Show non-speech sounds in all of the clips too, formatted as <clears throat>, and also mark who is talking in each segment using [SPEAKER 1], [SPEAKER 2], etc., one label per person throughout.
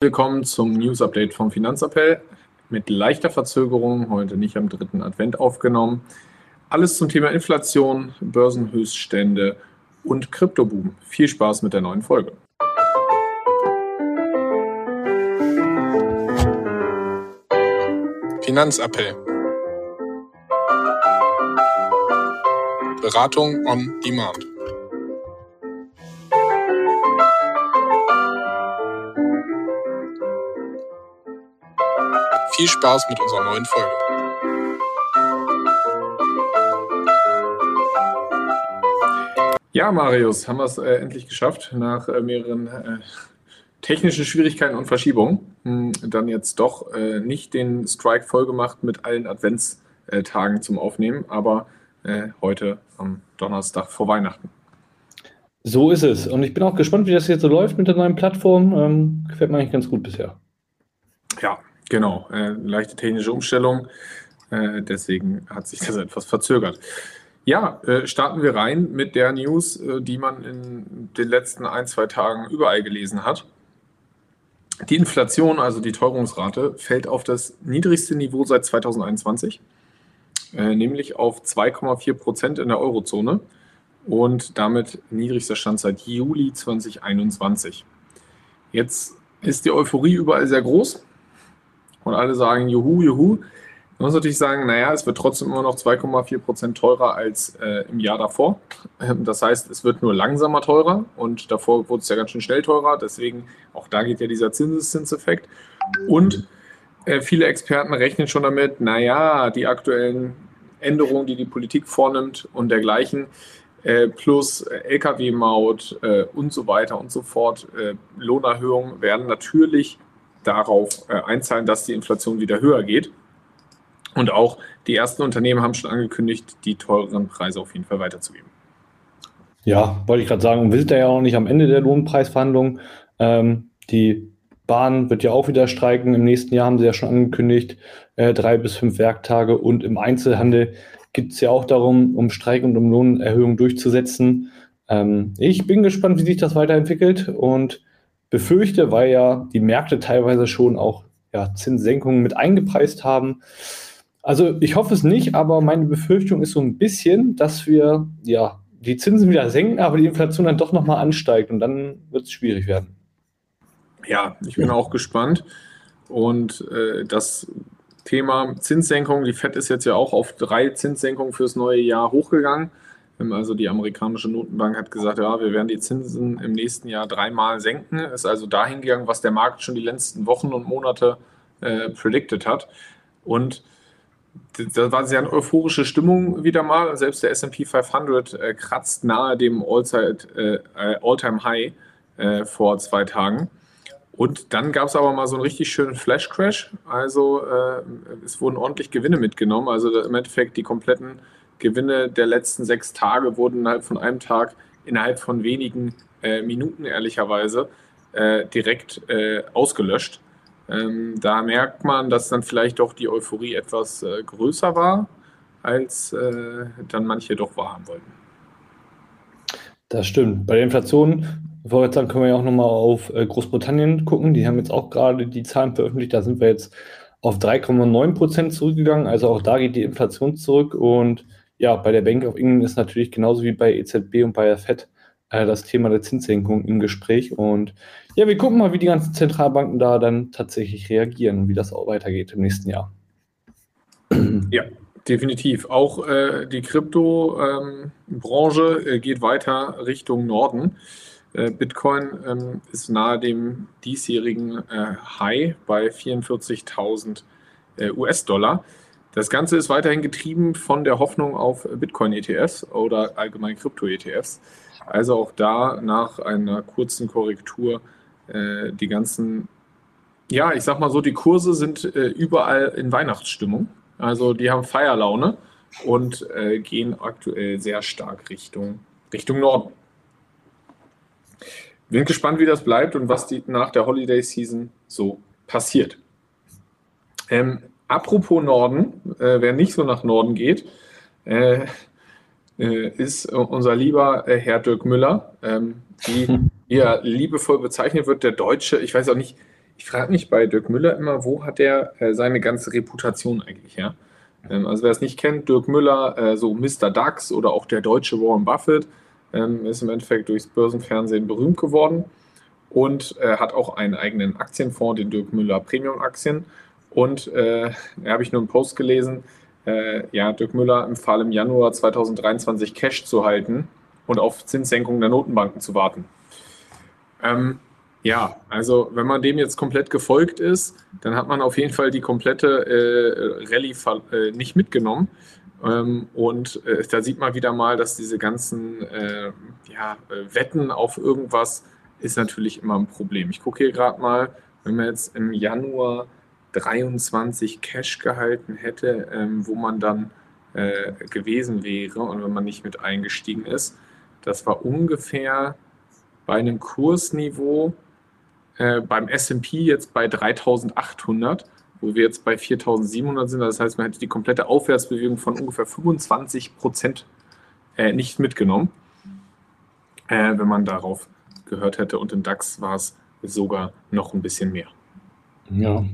[SPEAKER 1] Willkommen zum News Update vom Finanzappell. Mit leichter Verzögerung, heute nicht am dritten Advent aufgenommen. Alles zum Thema Inflation, Börsenhöchststände und Kryptoboom. Viel Spaß mit der neuen Folge.
[SPEAKER 2] Finanzappell. Beratung on Demand. Viel Spaß mit unserer neuen Folge.
[SPEAKER 1] Ja, Marius, haben wir es äh, endlich geschafft nach äh, mehreren äh, technischen Schwierigkeiten und Verschiebungen. Hm, dann jetzt doch äh, nicht den Strike vollgemacht mit allen Adventstagen zum Aufnehmen, aber äh, heute am Donnerstag vor Weihnachten.
[SPEAKER 3] So ist es. Und ich bin auch gespannt, wie das jetzt so läuft mit der neuen Plattform. Ähm, gefällt mir eigentlich ganz gut bisher.
[SPEAKER 1] Ja, Genau, äh, leichte technische Umstellung. Äh, deswegen hat sich das <laughs> etwas verzögert. Ja, äh, starten wir rein mit der News, äh, die man in den letzten ein, zwei Tagen überall gelesen hat. Die Inflation, also die Teuerungsrate, fällt auf das niedrigste Niveau seit 2021, äh, nämlich auf 2,4 Prozent in der Eurozone und damit niedrigster Stand seit Juli 2021. Jetzt ist die Euphorie überall sehr groß und alle sagen, juhu, juhu. Man muss natürlich sagen, naja, es wird trotzdem immer noch 2,4 Prozent teurer als äh, im Jahr davor. Ähm, das heißt, es wird nur langsamer teurer und davor wurde es ja ganz schön schnell teurer. Deswegen, auch da geht ja dieser Zinseszinseffekt. Und äh, viele Experten rechnen schon damit, naja, die aktuellen Änderungen, die die Politik vornimmt und dergleichen, äh, plus Lkw-Maut äh, und so weiter und so fort, äh, Lohnerhöhungen werden natürlich darauf äh, einzahlen, dass die Inflation wieder höher geht. Und auch die ersten Unternehmen haben schon angekündigt, die teureren Preise auf jeden Fall weiterzugeben.
[SPEAKER 3] Ja, wollte ich gerade sagen, wir sind ja auch nicht am Ende der Lohnpreisverhandlungen. Ähm, die Bahn wird ja auch wieder streiken. Im nächsten Jahr haben sie ja schon angekündigt, äh, drei bis fünf Werktage. Und im Einzelhandel geht es ja auch darum, um Streik und um Lohnerhöhung durchzusetzen. Ähm, ich bin gespannt, wie sich das weiterentwickelt. Und befürchte, weil ja die Märkte teilweise schon auch ja, Zinssenkungen mit eingepreist haben. Also ich hoffe es nicht, aber meine Befürchtung ist so ein bisschen, dass wir ja die Zinsen wieder senken, aber die Inflation dann doch nochmal ansteigt und dann wird es schwierig werden.
[SPEAKER 1] Ja, ich bin auch gespannt. Und äh, das Thema Zinssenkung, die FED ist jetzt ja auch auf drei Zinssenkungen fürs neue Jahr hochgegangen. Ähm, also die amerikanische Notenbank hat gesagt, ja, wir werden die Zinsen im nächsten Jahr dreimal senken. Ist also dahin gegangen, was der Markt schon die letzten Wochen und Monate äh, predicted hat. Und da war sehr eine euphorische Stimmung wieder mal. Selbst der S&P 500 äh, kratzt nahe dem äh, All-Time-High äh, vor zwei Tagen. Und dann gab es aber mal so einen richtig schönen Flash-Crash. Also äh, es wurden ordentlich Gewinne mitgenommen. Also im Endeffekt die kompletten Gewinne der letzten sechs Tage wurden innerhalb von einem Tag, innerhalb von wenigen äh, Minuten ehrlicherweise, äh, direkt äh, ausgelöscht. Ähm, da merkt man, dass dann vielleicht doch die Euphorie etwas äh, größer war, als äh, dann manche doch wahrhaben wollten.
[SPEAKER 3] Das stimmt. Bei der Inflation, vorher sagen, können wir ja auch nochmal auf äh, Großbritannien gucken. Die haben jetzt auch gerade die Zahlen veröffentlicht. Da sind wir jetzt auf 3,9 Prozent zurückgegangen. Also auch da geht die Inflation zurück und ja, bei der Bank of England ist natürlich genauso wie bei EZB und bei der FED äh, das Thema der Zinssenkung im Gespräch. Und ja, wir gucken mal, wie die ganzen Zentralbanken da dann tatsächlich reagieren und wie das auch weitergeht im nächsten Jahr. <clears throat>
[SPEAKER 1] Ja, definitiv. Auch äh, die Krypto-Branche ähm, äh, geht weiter Richtung Norden. Äh, Bitcoin ähm, ist nahe dem diesjährigen äh, High bei 44.000 äh, US-Dollar. Das Ganze ist weiterhin getrieben von der Hoffnung auf Bitcoin-ETFs oder allgemein Krypto-ETFs. Also auch da nach einer kurzen Korrektur äh, die ganzen, ja, ich sag mal so, die Kurse sind äh, überall in Weihnachtsstimmung. Also die haben Feierlaune und äh, gehen aktuell sehr stark Richtung, Richtung Norden. Bin gespannt, wie das bleibt und was die, nach der Holiday Season so passiert. Ähm, Apropos Norden, äh, wer nicht so nach Norden geht, äh, äh, ist unser lieber äh, Herr Dirk Müller, ähm, wie <laughs> er liebevoll bezeichnet wird, der Deutsche, ich weiß auch nicht, ich frage mich bei Dirk Müller immer, wo hat er äh, seine ganze Reputation eigentlich her? Ähm, also wer es nicht kennt, Dirk Müller, äh, so Mr. Dax oder auch der deutsche Warren Buffett, ähm, ist im Endeffekt durchs Börsenfernsehen berühmt geworden und hat auch einen eigenen Aktienfonds, den Dirk Müller Premium Aktien. Und äh, da habe ich nur einen Post gelesen, äh, ja, Dirk Müller empfahl im Januar 2023 Cash zu halten und auf Zinssenkungen der Notenbanken zu warten. Ähm, ja, also wenn man dem jetzt komplett gefolgt ist, dann hat man auf jeden Fall die komplette äh, Rallye äh, nicht mitgenommen. Ähm, und äh, da sieht man wieder mal, dass diese ganzen äh, ja, äh, Wetten auf irgendwas ist natürlich immer ein Problem. Ich gucke hier gerade mal, wenn man jetzt im Januar 23 Cash gehalten hätte, ähm, wo man dann äh, gewesen wäre und wenn man nicht mit eingestiegen ist, das war ungefähr bei einem Kursniveau äh, beim S&P jetzt bei 3800, wo wir jetzt bei 4700 sind. Das heißt, man hätte die komplette Aufwärtsbewegung von ungefähr 25 Prozent äh, nicht mitgenommen, äh, wenn man darauf gehört hätte. Und im DAX war es sogar noch ein bisschen mehr.
[SPEAKER 3] Ja.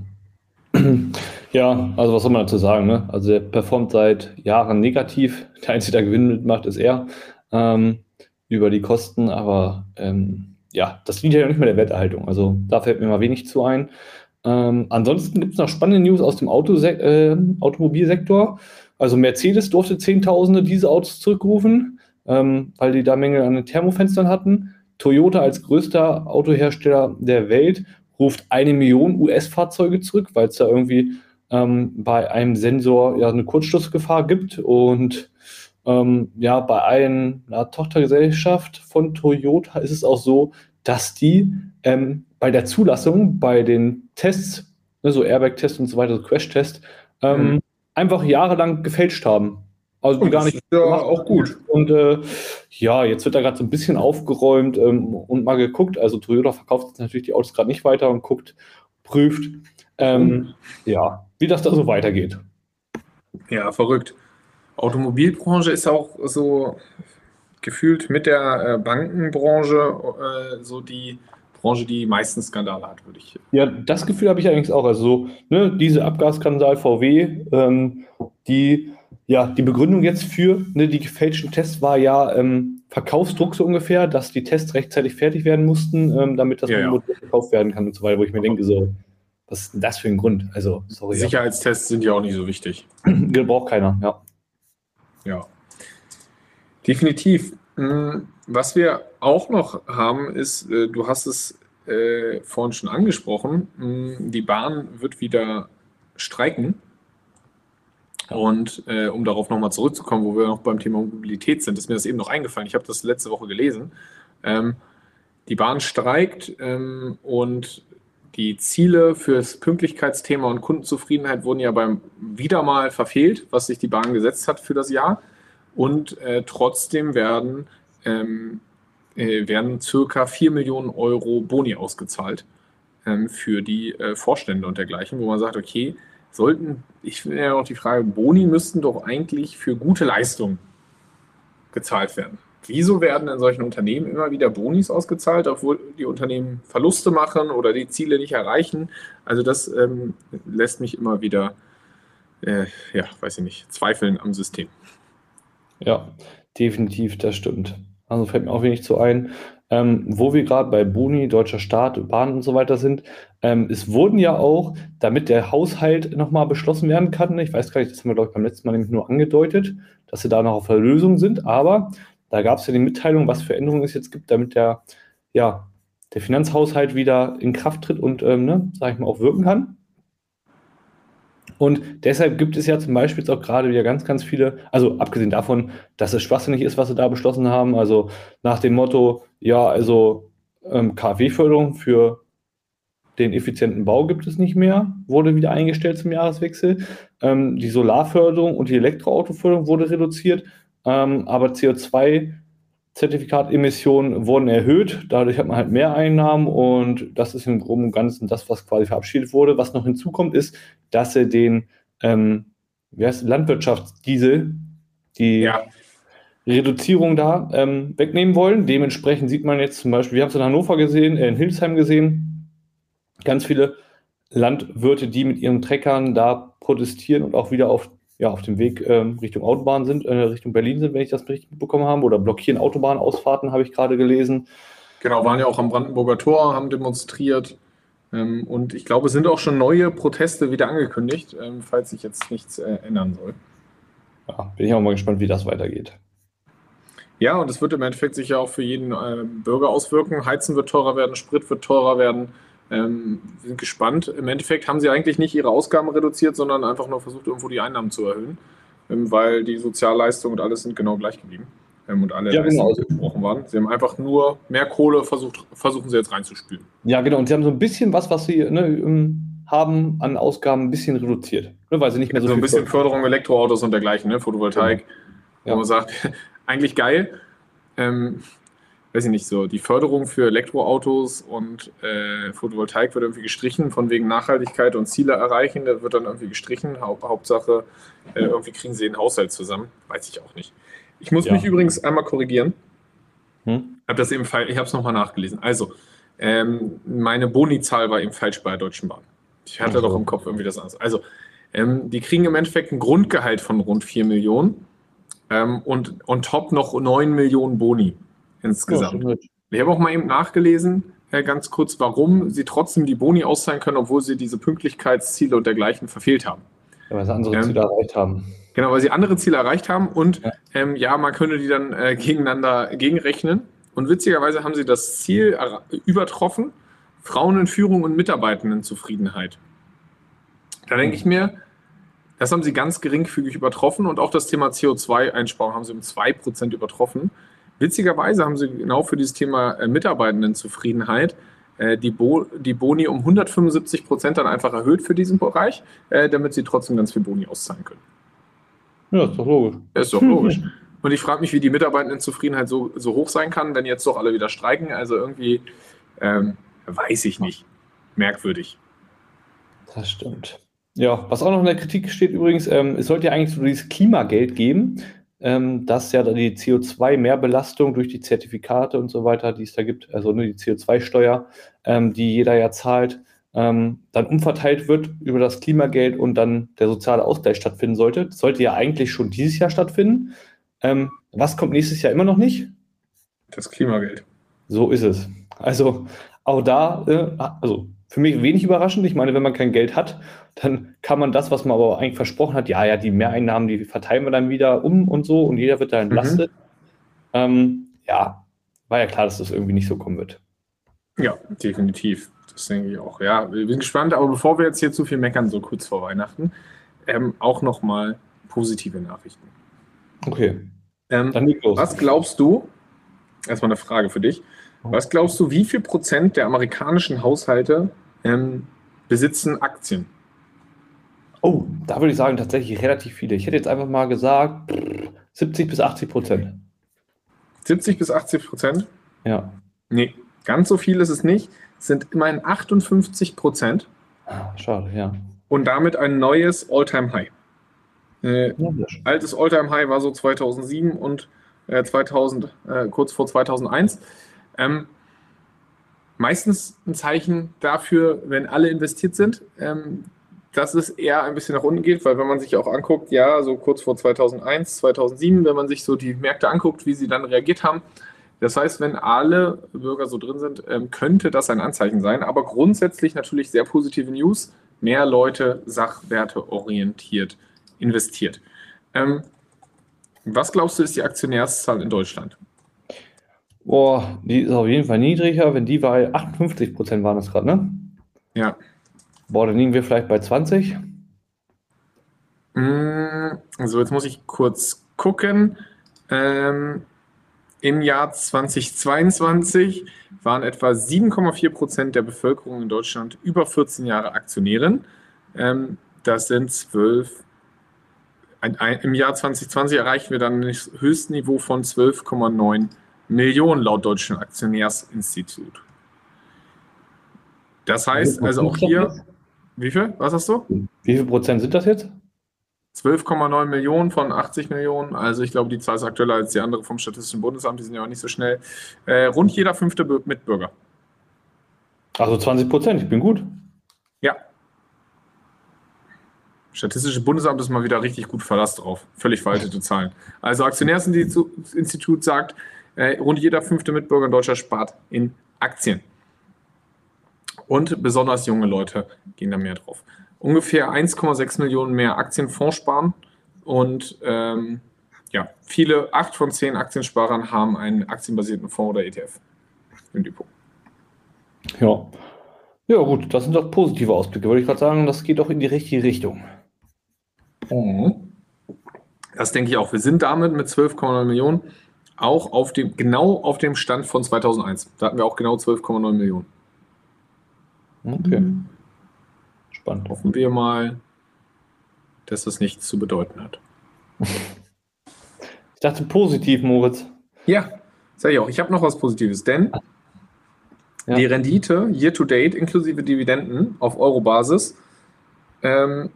[SPEAKER 3] Ja, also was soll man dazu sagen? Ne? Also der performt seit Jahren negativ. Der einzige, der Gewinn mitmacht, ist er ähm, über die Kosten. Aber ähm, ja, das dient ja nicht mehr der Werterhaltung. Also da fällt mir mal wenig zu ein. Ähm, ansonsten gibt es noch spannende News aus dem Auto äh, Automobilsektor. Also Mercedes durfte Zehntausende diese Autos zurückrufen, ähm, weil die da Mängel an den Thermofenstern hatten. Toyota als größter Autohersteller der Welt ruft eine Million US-Fahrzeuge zurück, weil es da irgendwie ähm, bei einem Sensor ja eine Kurzschlussgefahr gibt und ähm, ja, bei einer Tochtergesellschaft von Toyota ist es auch so, dass die ähm, bei der Zulassung, bei den Tests, ne, so Airbag-Test und so weiter, so Crash-Test, ähm, mhm. einfach jahrelang gefälscht haben. Also und gar nicht.
[SPEAKER 1] ja auch gut.
[SPEAKER 3] Und äh, ja, jetzt wird da gerade so ein bisschen aufgeräumt ähm, und mal geguckt. Also Toyota verkauft jetzt natürlich die Autos gerade nicht weiter und guckt, prüft, mhm. ja, wie das da so weitergeht.
[SPEAKER 1] Ja, verrückt. Automobilbranche ist auch so gefühlt mit der äh, Bankenbranche äh, so die Branche, die meisten Skandale hat, würde ich.
[SPEAKER 3] Ja, das Gefühl habe ich allerdings auch. Also so, ne, diese Abgasskandal VW, ähm, die, ja, die Begründung jetzt für ne, die gefälschten Tests war ja ähm, Verkaufsdruck so ungefähr, dass die Tests rechtzeitig fertig werden mussten, ähm, damit das ja, ja. verkauft werden kann und so weiter, wo ich mir denke, so, was ist denn das für ein Grund? Also,
[SPEAKER 1] sorry. Sicherheitstests ja. sind ja auch nicht so wichtig. <clears throat>
[SPEAKER 3] Braucht keiner, ja.
[SPEAKER 1] Ja, definitiv. Hm, was wir auch noch haben, ist, äh, du hast es äh, vorhin schon angesprochen, hm, die Bahn wird wieder streiken. Und äh, um darauf nochmal zurückzukommen, wo wir noch beim Thema Mobilität sind, ist mir das eben noch eingefallen. Ich habe das letzte Woche gelesen. Ähm, die Bahn streikt ähm, und die Ziele für das Pünktlichkeitsthema und Kundenzufriedenheit wurden ja beim wieder mal verfehlt, was sich die Bahn gesetzt hat für das Jahr. Und äh, trotzdem werden, ähm, äh, werden circa 4 Millionen Euro Boni ausgezahlt ähm, für die äh, Vorstände und dergleichen, wo man sagt, okay, sollten, ich finde ja auch die Frage, Boni müssten doch eigentlich für gute Leistungen gezahlt werden. Wieso werden in solchen Unternehmen immer wieder Bonis ausgezahlt, obwohl die Unternehmen Verluste machen oder die Ziele nicht erreichen? Also das ähm, lässt mich immer wieder, äh, ja, weiß ich nicht, zweifeln am System.
[SPEAKER 3] Ja, definitiv, das stimmt. Also fällt mir auch wenig zu ein. Ähm, wo wir gerade bei Boni, deutscher Staat, Bahn und so weiter sind, ähm, es wurden ja auch, damit der Haushalt nochmal beschlossen werden kann, ich weiß gar nicht, das haben wir, glaube ich, beim letzten Mal nämlich nur angedeutet, dass sie da noch auf der Lösung sind, aber da gab es ja die Mitteilung, was für Änderungen es jetzt gibt, damit der, ja, der Finanzhaushalt wieder in Kraft tritt und, ähm, ne, sag ich mal, auch wirken kann. Und deshalb gibt es ja zum Beispiel jetzt auch gerade wieder ganz, ganz viele, also abgesehen davon, dass es schwachsinnig ist, was sie da beschlossen haben, also nach dem Motto, ja, also ähm, KfW-Förderung für den effizienten Bau gibt es nicht mehr, wurde wieder eingestellt zum Jahreswechsel. Ähm, die Solarförderung und die Elektroautoförderung wurde reduziert. Ähm, aber CO2-Zertifikatemissionen wurden erhöht. Dadurch hat man halt mehr Einnahmen und das ist im Groben und Ganzen das, was quasi verabschiedet wurde. Was noch hinzukommt, ist, dass er den ähm, wie heißt, Landwirtschaftsdiesel, die ja. Reduzierung da ähm, wegnehmen wollen. Dementsprechend sieht man jetzt zum Beispiel, wir haben es in Hannover gesehen, äh, in Hildesheim gesehen, ganz viele Landwirte, die mit ihren Treckern da protestieren und auch wieder auf, ja, auf dem Weg ähm, Richtung Autobahn sind, äh, Richtung Berlin sind, wenn ich das richtig mitbekommen habe, oder blockieren Autobahnausfahrten, habe ich gerade gelesen.
[SPEAKER 1] Genau, waren ja auch am Brandenburger Tor, haben demonstriert. Ähm, und ich glaube, es sind auch schon neue Proteste wieder angekündigt, ähm, falls sich jetzt nichts äh, ändern soll.
[SPEAKER 3] Ja, bin ich auch mal gespannt, wie das weitergeht.
[SPEAKER 1] Ja, und es wird im Endeffekt sich ja auch für jeden äh, Bürger auswirken. Heizen wird teurer werden, Sprit wird teurer werden. Ähm, wir sind gespannt. Im Endeffekt haben sie eigentlich nicht ihre Ausgaben reduziert, sondern einfach nur versucht, irgendwo die Einnahmen zu erhöhen, ähm, weil die Sozialleistungen und alles sind genau gleich geblieben ähm, und alle
[SPEAKER 3] Ja, genau.
[SPEAKER 1] Leistungen gesprochen waren. Sie haben einfach nur mehr Kohle versucht, versuchen sie jetzt reinzuspülen.
[SPEAKER 3] Ja, genau. Und sie haben so ein bisschen was, was sie ne, ähm, haben an Ausgaben, ein bisschen reduziert. Ne, weil sie nicht mehr so,
[SPEAKER 1] So ein
[SPEAKER 3] viel
[SPEAKER 1] bisschen Förderung Elektroautos und dergleichen, ne? Photovoltaik,
[SPEAKER 3] Ja.
[SPEAKER 1] wo man sagt, <laughs> eigentlich geil. Ähm, weiß ich nicht so, die Förderung für Elektroautos und äh, Photovoltaik wird irgendwie gestrichen, von wegen Nachhaltigkeit und Ziele erreichen, da wird dann irgendwie gestrichen. Haupt, Hauptsache, äh, irgendwie kriegen sie den Haushalt zusammen. Weiß ich auch nicht. Ich muss
[SPEAKER 3] Ja.
[SPEAKER 1] mich übrigens einmal korrigieren.
[SPEAKER 3] Hm?
[SPEAKER 1] Hab das eben, ich habe es nochmal nachgelesen. Also, ähm, meine Boni-Zahl war eben falsch bei der Deutschen Bahn. Ich hatte doch im Kopf irgendwie das anders. Also, ähm, die kriegen im Endeffekt ein Grundgehalt von rund 4 Millionen ähm, und on top noch 9 Millionen Boni insgesamt.
[SPEAKER 3] Ja,
[SPEAKER 1] ich habe auch mal eben nachgelesen, äh, ganz kurz, warum sie trotzdem die Boni auszahlen können, obwohl sie diese Pünktlichkeitsziele und dergleichen verfehlt haben.
[SPEAKER 3] Ja, weil sie andere
[SPEAKER 1] Ähm,
[SPEAKER 3] Ziele erreicht haben.
[SPEAKER 1] Genau, weil sie andere Ziele erreicht haben und
[SPEAKER 3] Ja.
[SPEAKER 1] ähm, ja, man könnte die dann äh, gegeneinander gegenrechnen. Und witzigerweise haben sie das Ziel übertroffen, Frauen in Führung und Mitarbeitendenzufriedenheit. Da denke ich mir, das haben sie ganz geringfügig übertroffen und auch das Thema CO2-Einsparung haben sie um 2% übertroffen. Witzigerweise haben sie genau für dieses Thema äh, Mitarbeitendenzufriedenheit äh, die, Bo die Boni um 175 Prozent dann einfach erhöht für diesen Bereich, äh, damit sie trotzdem ganz viel Boni auszahlen können.
[SPEAKER 3] Ja, ist doch logisch.
[SPEAKER 1] Ja, ist doch logisch. Und ich frage mich, wie die Mitarbeitendenzufriedenheit so, so hoch sein kann, wenn jetzt doch alle wieder streiken. Also irgendwie, ähm, weiß ich nicht. Merkwürdig.
[SPEAKER 3] Das stimmt. Ja, was auch noch in der Kritik steht übrigens, ähm, es sollte ja eigentlich so dieses Klimageld geben, ähm, dass ja die CO2-Mehrbelastung durch die Zertifikate und so weiter, die es da gibt, also nur die CO2-Steuer, ähm, die jeder ja zahlt, ähm, dann umverteilt wird über das Klimageld und dann der soziale Ausgleich stattfinden sollte. Das sollte ja eigentlich schon dieses Jahr stattfinden. Ähm, was kommt nächstes Jahr immer noch nicht?
[SPEAKER 1] Das Klimageld.
[SPEAKER 3] So ist es. Also auch da, äh, also für mich wenig überraschend. Ich meine, wenn man kein Geld hat, dann kann man das, was man aber eigentlich versprochen hat, ja, ja, die Mehreinnahmen, die verteilen wir dann wieder um und so und jeder wird da entlastet. Ähm, ja, war ja klar, dass das irgendwie nicht so kommen wird.
[SPEAKER 1] Ja, definitiv. Das denke ich auch. Ja, wir sind gespannt. Aber bevor wir jetzt hier zu viel meckern, so kurz vor Weihnachten, ähm, auch nochmal positive Nachrichten.
[SPEAKER 3] Okay,
[SPEAKER 1] Ähm,
[SPEAKER 3] dann leg los.
[SPEAKER 1] was glaubst du, erstmal eine Frage für dich, was glaubst du, wie viel Prozent der amerikanischen Haushalte ähm, besitzen Aktien?
[SPEAKER 3] Oh, da würde ich sagen, tatsächlich relativ viele. Ich hätte jetzt einfach mal gesagt, pff, 70 bis 80 Prozent.
[SPEAKER 1] 70 bis 80 Prozent?
[SPEAKER 3] Ja.
[SPEAKER 1] Nee, ganz so viel ist es nicht. Es sind immerhin 58 Prozent
[SPEAKER 3] Ah, Schade, ja.
[SPEAKER 1] und damit ein neues All-Time-High. Äh,
[SPEAKER 3] Ja,
[SPEAKER 1] altes All-Time-High war so 2007 und äh, 2000, äh, kurz vor 2001. Ähm, meistens ein Zeichen dafür, wenn alle investiert sind, ähm, dass es eher ein bisschen nach unten geht, weil wenn man sich auch anguckt, ja, so kurz vor 2001, 2007, wenn man sich so die Märkte anguckt, wie sie dann reagiert haben, das heißt, wenn alle Bürger so drin sind, ähm, könnte das ein Anzeichen sein. Aber grundsätzlich natürlich sehr positive News. Mehr Leute Sachwerte orientiert investiert. Ähm, was glaubst du, ist die Aktionärszahl in Deutschland?
[SPEAKER 3] Boah, die ist auf jeden Fall niedriger. Wenn die bei 58 Prozent waren das gerade, ne?
[SPEAKER 1] Ja.
[SPEAKER 3] Boah, dann liegen wir vielleicht bei 20.
[SPEAKER 1] Mm, Also jetzt muss ich kurz gucken. Ähm, Im Jahr 2022 waren etwa 7,4 Prozent der Bevölkerung in Deutschland über 14 Jahre Aktionärin. Ähm, das sind 12. Ein, ein, Im Jahr 2020 erreichen wir dann das Höchstniveau von 12,9 Millionen laut Deutschen Aktionärsinstitut. Das heißt also auch hier, wie viel? Was hast du?
[SPEAKER 3] Wie viel Prozent sind das jetzt?
[SPEAKER 1] 12,9 Millionen von 80 Millionen. Also ich glaube, die Zahl ist aktueller als die andere vom Statistischen Bundesamt. Die sind ja auch nicht so schnell. Äh, rund jeder fünfte Bü- Mitbürger.
[SPEAKER 3] Also 20 Prozent, ich bin gut.
[SPEAKER 1] Ja, Statistische Bundesamt ist mal wieder richtig gut Verlass drauf. Völlig veraltete Zahlen. Also Aktionärsinstitut sagt, äh, rund jeder fünfte Mitbürger in Deutschland spart in Aktien. Und besonders junge Leute gehen da mehr drauf. Ungefähr 1,6 Millionen mehr Aktienfonds sparen und ähm, ja, viele, acht von zehn Aktiensparern haben einen aktienbasierten Fonds oder ETF im Depot.
[SPEAKER 3] Ja. Ja, gut, das sind doch positive Ausblicke. Würde ich gerade sagen, das geht doch in die richtige Richtung.
[SPEAKER 1] Mhm. Das denke ich auch. Wir sind damit mit 12,9 Millionen auch auf dem, genau auf dem Stand von 2001. Da hatten wir auch genau 12,9 Millionen.
[SPEAKER 3] Okay. Spannend.
[SPEAKER 1] Hoffen wir mal, dass das nichts zu bedeuten hat.
[SPEAKER 3] Ich dachte positiv, Moritz.
[SPEAKER 1] Ja, sag ich auch. Ich habe noch was Positives, denn
[SPEAKER 3] Ja.
[SPEAKER 1] die Rendite year to date inklusive Dividenden auf Euro-Basis ähm,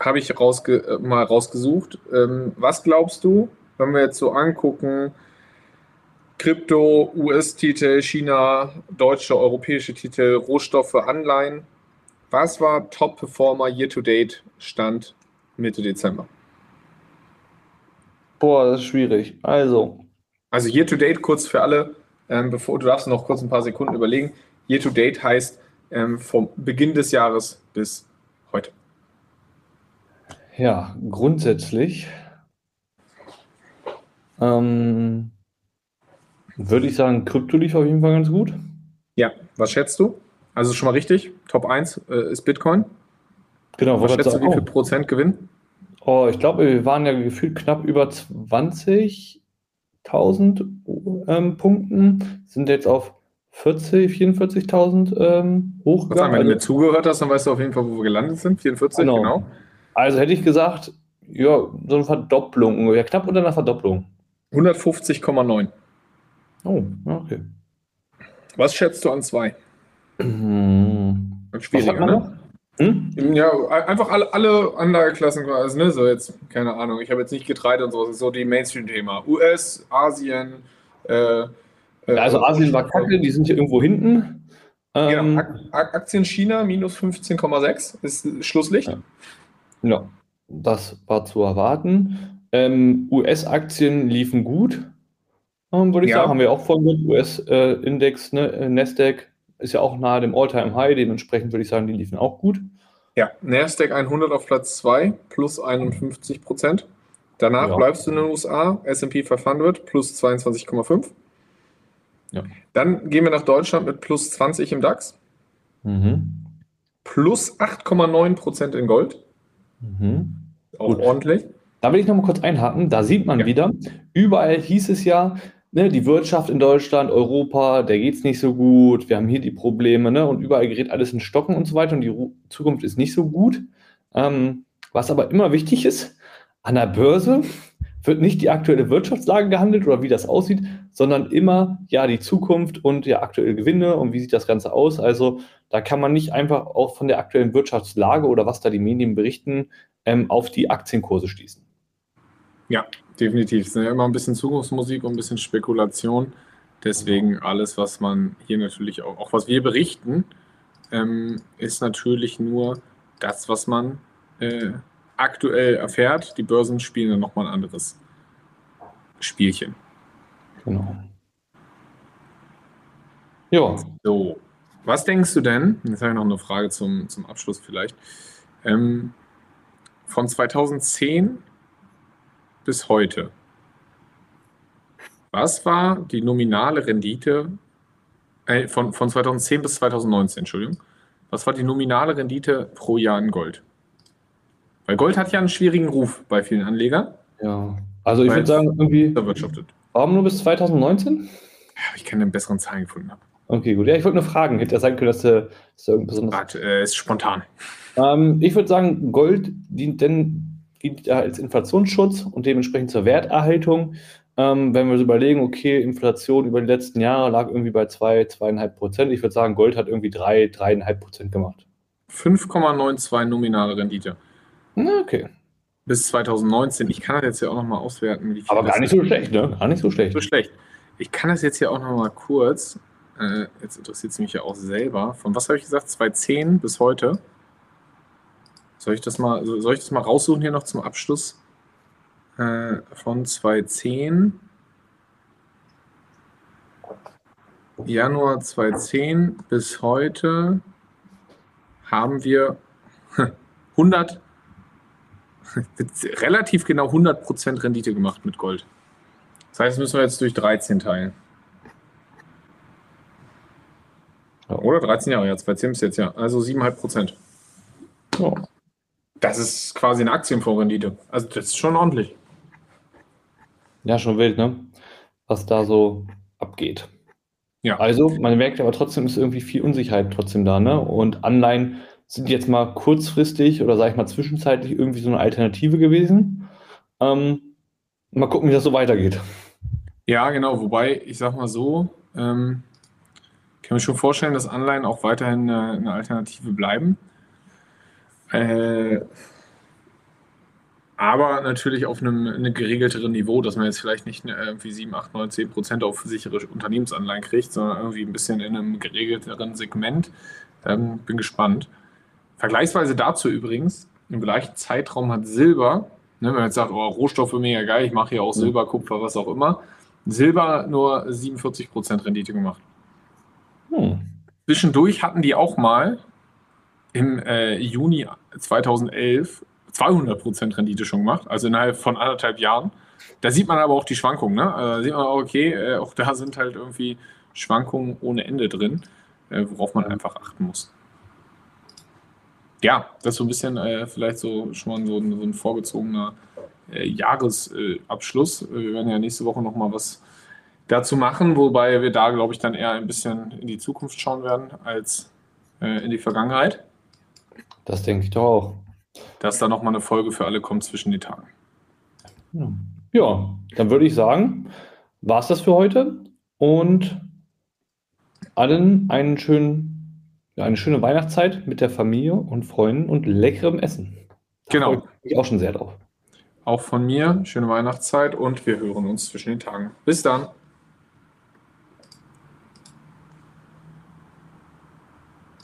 [SPEAKER 1] habe ich rausge äh, mal rausgesucht. Ähm, was glaubst du, wenn wir jetzt so angucken, Krypto, US-Titel, China, deutsche, europäische Titel, Rohstoffe, Anleihen. Was war Top-Performer year-to-date Stand Mitte Dezember?
[SPEAKER 3] Boah, das ist schwierig. Also,
[SPEAKER 1] Also year-to-date kurz für alle, ähm, bevor du darfst noch kurz ein paar Sekunden überlegen. Year-to-date heißt ähm, vom Beginn des Jahres bis heute.
[SPEAKER 3] ja, grundsätzlich ähm, würde ich sagen, Krypto lief auf jeden Fall ganz gut.
[SPEAKER 1] Ja, was schätzt du? Also schon mal richtig. Top 1 äh, ist Bitcoin.
[SPEAKER 3] Genau,
[SPEAKER 1] Was schätzt du, wie viel Prozent Gewinn?
[SPEAKER 3] oh, ich glaube, wir waren ja gefühlt knapp über 20.000 ähm, Punkten, sind jetzt auf 40, 44.000 ähm,
[SPEAKER 1] Was sagen,
[SPEAKER 3] hochgegangen.
[SPEAKER 1] wenn du mir
[SPEAKER 3] Also,
[SPEAKER 1] zugehört hast, dann weißt du auf jeden Fall, wo wir gelandet sind. 44,
[SPEAKER 3] Genau.
[SPEAKER 1] genau.
[SPEAKER 3] also hätte ich gesagt, ja, so eine Verdopplung ungefähr, knapp unter einer Verdopplung.
[SPEAKER 1] 150,9.
[SPEAKER 3] Oh, okay.
[SPEAKER 1] Was schätzt du an zwei?
[SPEAKER 3] Hm. Was
[SPEAKER 1] Schwieriger,
[SPEAKER 3] hat man
[SPEAKER 1] ne?
[SPEAKER 3] Hm?
[SPEAKER 1] Ja, einfach alle, alle Anlageklassen quasi, ne? So jetzt, keine Ahnung, ich habe jetzt nicht Getreide und sowas, das ist so die Mainstream-Thema. US, Asien, äh, äh,
[SPEAKER 3] Also Asien war kacke, die sind hier irgendwo hinten.
[SPEAKER 1] Ja,
[SPEAKER 3] Ähm,
[SPEAKER 1] Ak Ak Aktien China minus 15,6 ist Schlusslicht.
[SPEAKER 3] Ja. ja, das war zu erwarten. Ähm, US-Aktien liefen gut, würde ich
[SPEAKER 1] Ja.
[SPEAKER 3] sagen. Haben wir auch von mit US-Index, ne? äh, Nasdaq ist ja auch nahe dem All-Time-High, dementsprechend würde ich sagen, die liefen auch gut.
[SPEAKER 1] Ja, Nasdaq 100 auf Platz 2 plus 51 Prozent. Danach
[SPEAKER 3] Ja.
[SPEAKER 1] bleibst du in den USA, S&P 500 plus 22,5.
[SPEAKER 3] Ja.
[SPEAKER 1] Dann gehen wir nach Deutschland mit plus 20 im DAX,
[SPEAKER 3] Mhm.
[SPEAKER 1] plus 8,9 Prozent in Gold,
[SPEAKER 3] Mhm.
[SPEAKER 1] auch
[SPEAKER 3] Gut.
[SPEAKER 1] ordentlich.
[SPEAKER 3] Da will ich noch mal kurz einhaken. Da sieht man
[SPEAKER 1] Ja.
[SPEAKER 3] wieder, überall hieß es ja, ne, die Wirtschaft in Deutschland, Europa, der geht es nicht so gut, wir haben hier die Probleme, ne, und überall gerät alles in Stocken und so weiter und die Ru Zukunft ist nicht so gut. Ähm, was aber immer wichtig ist, an der Börse wird nicht die aktuelle Wirtschaftslage gehandelt oder wie das aussieht, sondern immer ja die Zukunft und ja aktuelle Gewinne und wie sieht das Ganze aus. Also da kann man nicht einfach auch von der aktuellen Wirtschaftslage oder was da die Medien berichten, ähm, auf die Aktienkurse schließen.
[SPEAKER 1] Ja, definitiv. Es ist ja immer ein bisschen Zukunftsmusik und ein bisschen Spekulation. Deswegen alles, was man hier natürlich auch, auch was wir berichten, ähm, ist natürlich nur das, was man äh, aktuell erfährt. Die Börsen spielen dann nochmal ein anderes Spielchen.
[SPEAKER 3] Genau. Ja,
[SPEAKER 1] So, was denkst du denn? Jetzt habe ich noch eine Frage zum, zum Abschluss vielleicht. Ähm, von 2010 bis heute. Was war die nominale Rendite äh, von, von 2010 bis 2019, Entschuldigung? Was war die nominale Rendite pro Jahr in Gold? Weil Gold hat ja einen schwierigen Ruf bei vielen Anlegern.
[SPEAKER 3] ja. Also ich würde sagen, irgendwie,
[SPEAKER 1] Erwirtschaftet.
[SPEAKER 3] warum nur bis 2019?
[SPEAKER 1] Ja, ich keine besseren Zahlen gefunden habe.
[SPEAKER 3] Okay, gut. Ja, ich wollte nur fragen. Hätte ja sein können, dass du, dass irgendwas besonders.
[SPEAKER 1] Warte, äh, ist spontan.
[SPEAKER 3] Ähm, ich würde sagen, Gold dient denn dient ja als Inflationsschutz und dementsprechend zur Werterhaltung. Ähm, wenn wir so überlegen, okay, Inflation über die letzten Jahre lag irgendwie bei 2, 2,5 Prozent. Ich würde sagen, Gold hat irgendwie 3, 3,5 Prozent gemacht.
[SPEAKER 1] 5,92 nominale Rendite.
[SPEAKER 3] Na, okay.
[SPEAKER 1] bis 2019. Ich kann das jetzt ja auch nochmal auswerten.
[SPEAKER 3] Aber gar nicht so schlecht, ne? Gar nicht so schlecht.
[SPEAKER 1] so schlecht. Ich kann das jetzt hier auch nochmal kurz, äh, jetzt interessiert es mich ja auch selber. Von was habe ich gesagt? 2010 bis heute. Soll ich das mal, soll ich das mal raussuchen hier noch zum Abschluss äh, von 2010? Januar 2010 bis heute haben wir <laughs> 100, <laughs> relativ genau 100% Rendite gemacht mit Gold. Das heißt, müssen wir jetzt durch 13 teilen. Oder 13 Jahre, ja, 2010 bis jetzt, ja. Also 7,5 Ja. Das ist quasi eine Aktienfondsrendite. Also das ist schon ordentlich.
[SPEAKER 3] Ja, schon wild, ne? Was da so abgeht. Ja. Also, man merkt aber trotzdem, ist irgendwie viel Unsicherheit trotzdem da, ne? Und Anleihen sind jetzt mal kurzfristig oder sage ich mal zwischenzeitlich irgendwie so eine Alternative gewesen. Ähm, mal gucken, wie das so weitergeht.
[SPEAKER 1] Ja, genau. Wobei, ich sag mal so, ähm, kann mir schon vorstellen, dass Anleihen auch weiterhin eine, eine Alternative bleiben. Äh, aber natürlich auf einem, einem geregelteren Niveau, dass man jetzt vielleicht nicht irgendwie 7, 8, 9, 10 Prozent auf sichere Unternehmensanleihen kriegt, sondern irgendwie ein bisschen in einem geregelteren Segment. Ähm, bin gespannt. Vergleichsweise dazu übrigens, im gleichen Zeitraum hat Silber, ne, wenn man jetzt sagt, oh, Rohstoffe mega geil, ich mache hier auch Silber, Kupfer, was auch immer, Silber nur 47% Rendite gemacht. Hm. Zwischendurch hatten die auch mal im äh, Juni 2011 200% Rendite schon gemacht, also innerhalb von anderthalb Jahren. Da sieht man aber auch die Schwankungen. Ne? Also da sieht man auch, okay, äh, auch da sind halt irgendwie Schwankungen ohne Ende drin, äh, worauf man einfach achten muss. Ja, das ist so ein bisschen äh, vielleicht so schon mal so ein, so ein vorgezogener äh, Jahresabschluss. wir werden ja nächste Woche nochmal was dazu machen, wobei wir da, glaube ich, dann eher ein bisschen in die Zukunft schauen werden als äh, in die Vergangenheit.
[SPEAKER 3] Das denke ich doch auch.
[SPEAKER 1] Dass da nochmal eine Folge für alle kommt zwischen den Tagen.
[SPEAKER 3] Ja, dann würde ich sagen, war es das für heute und allen einen schönen, ja, eine schöne Weihnachtszeit mit der Familie und Freunden und leckerem Essen.
[SPEAKER 1] Da genau.
[SPEAKER 3] Ich auch schon sehr drauf.
[SPEAKER 1] Auch von mir, schöne Weihnachtszeit und wir hören uns zwischen den Tagen. Bis dann.